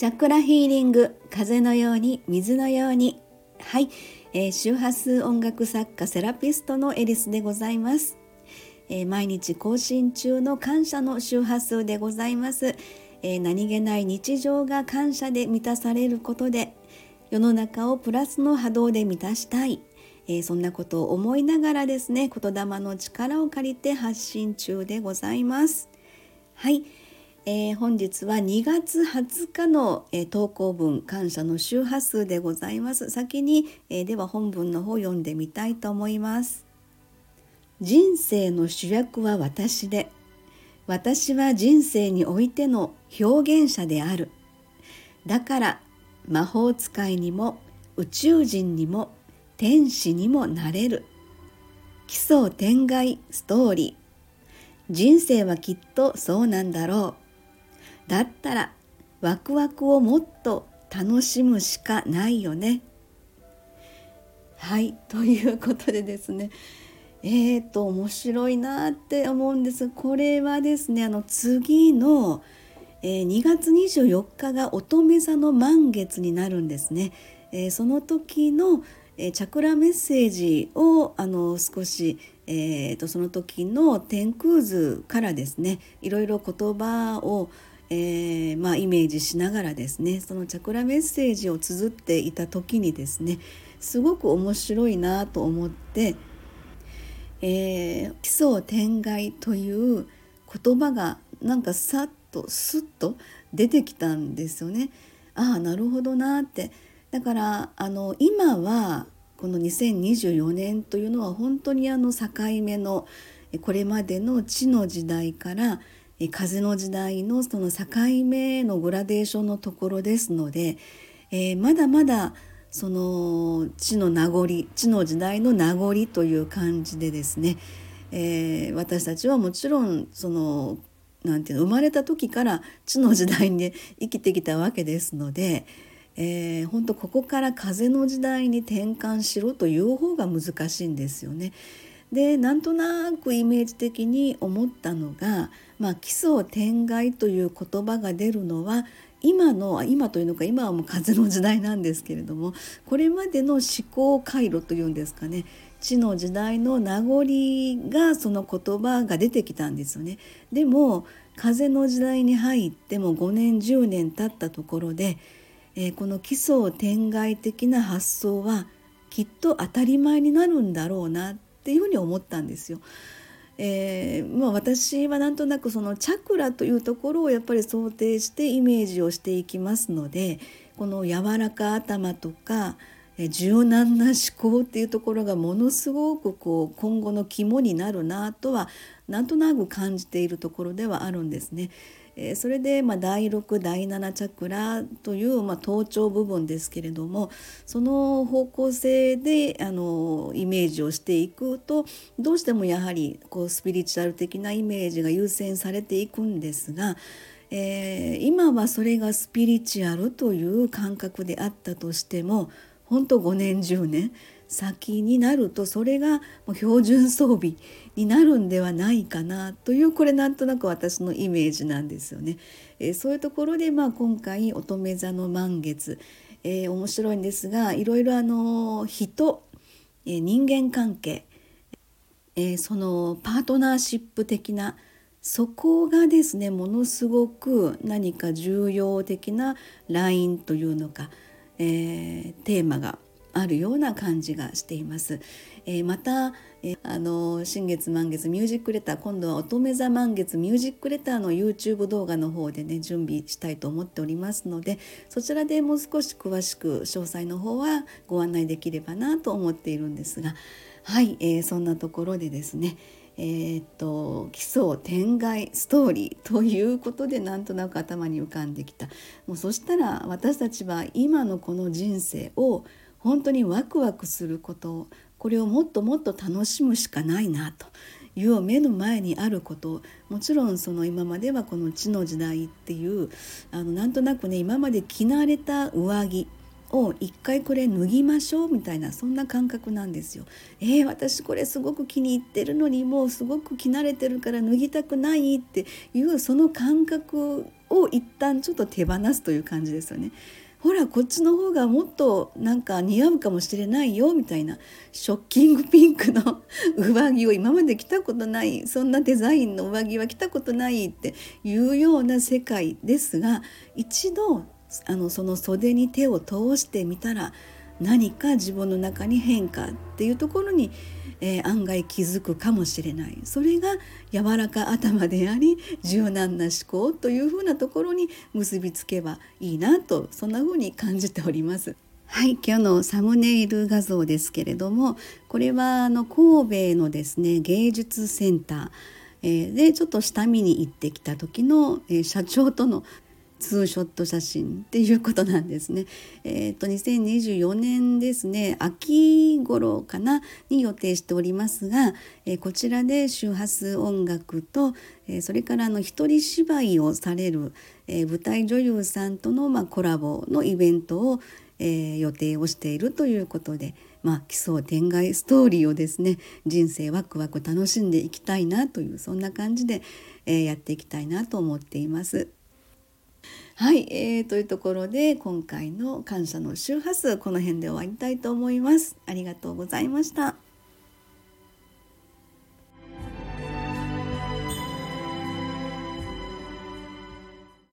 チャクラヒーリング風のように水のように。はい、えー、周波数音楽作家セラピストのエリスでございます、えー、毎日更新中の感謝の周波数でございます、えー、何気ない日常が感謝で満たされることで世の中をプラスの波動で満たしたい、えそんなことを思いながらですね言霊の力を借りて発信中でございます。はい。えー、本日は2月20日の、えー、投稿文感謝の周波数でございます。先に、えー、では本文の方読んでみたいと思います。人生の主役は私で私は人生においての表現者である。だから魔法使いにも宇宙人にも天使にもなれる。奇想天外ストーリー。人生はきっとそうなんだろう。だったらワクワクをもっと楽しむしかないよね。はいということでですねえーと面白いなって思うんですこれはですねあの次の、えー、2月24日が乙女座の満月になるんですね。えー、その時の、えー、チャクラメッセージをあの少し、えーと、とその時の天空図からですねいろいろ言葉をえー、まあ、イメージしながらですねそのチャクラメッセージを綴っていた時にですねすごく面白いなと思って、えー、奇想天外という言葉がなんかさっとスッと出てきたんですよね。ああなるほどなってだからあの今はこの2024年というのは本当にあの境目のこれまでの地の時代から風の時代のその境目のグラデーションのところですので、えー、まだまだその地の名残地の時代の名残という感じでですね、えー、私たちはもちろんそのなんていうの生まれた時から地の時代に生きてきたわけですので、えー、本当ここから風の時代に転換しろという方が難しいんですよね。でなんとなくイメージ的に思ったのがまあ、奇想天外という言葉が出るのは今の今というのか今はもう風の時代なんですけれどもこれまでの思考回路というんですかね地の時代の名残がその言葉が出てきたんですよね。でも風の時代に入っても5年10年経ったところで、えー、この奇想天外的な発想はきっと当たり前になるんだろうなってていうふうに思ったんですよ。えー、まあ、私はなんとなくそのチャクラというところをやっぱり想定してイメージをしていきますのでこの柔らか頭とか柔軟な思考っていうところがものすごくこう今後の肝になるなとはなんとなく感じているところではあるんですね。えそれで、ま、第6第7チャクラという、まあ、頭頂部分ですけれどもその方向性であのイメージをしていくとどうしてもやはりこうスピリチュアル的なイメージが優先されていくんですが、えー、今はそれがスピリチュアルという感覚であったとしても本当5年10年先になるとそれが標準装備になるんではないかなというこれなんとなく私のイメージなんですよね。えー、そういうところで、まあ、今回乙女座の満月、えー、面白いんですがいろいろあの人、えー、人間関係、えそのパートナーシップ的なそこがですねものすごく何か重要的なラインというのか、えテーマがあるような感じがしています。えー、また、えー、あの新月満月ミュージックレター今度は乙女座満月ミュージックレターの YouTube 動画の方でね準備したいと思っておりますのでそちらでもう少し詳しく詳細の方はご案内できればなと思っているんですがはい、えー、そんなところでですねえー、っと奇想天外ストーリーということでなんとなく頭に浮かんできた。もうそしたら私たちは今のこの人生を本当にワクワクすることこれをもっともっと楽しむしかないなという目の前にあること。もちろんその今まではこの地の時代っていうあのなんとなくね今まで着慣れた上着を一回これ脱ぎましょうみたいなそんな感覚なんですよ。えー、私これすごく気に入ってるのにもうすごく着慣れてるから脱ぎたくないっていうその感覚を一旦ちょっと手放すという感じですよね。ほらこっちの方がもっとなんか似合うかもしれないよみたいなショッキングピンクの上着を今まで着たことないそんなデザインの上着は着たことないっていうような世界ですが一度あのその袖に手を通してみたら何か自分の中に変化っていうところに、えー、案外気づくかもしれないそれが柔らか頭であり柔軟な思考というふうなところに結びつけばいいなとそんなふうに感じております。はい、今日のサムネイル画像ですけれどもこれはあの神戸のですね芸術センター、えー、でちょっと下見に行ってきた時の、えー、社長とのツーショット写真っていうことなんですね。えっ、ー、と2024年ですね秋頃かなに予定しておりますが、えー、こちらで周波数音楽と、えー、それからあの一人芝居をされる、え舞台女優さんとの、まあ、コラボのイベントを、え予定をしているということで、まあ、奇想天外ストーリーをですね人生ワクワク楽しんでいきたいなというそんな感じで、えやっていきたいなと思っています。はい、えー、というところで今回の感謝の周波数この辺で終わりたいと思います。ありがとうございました。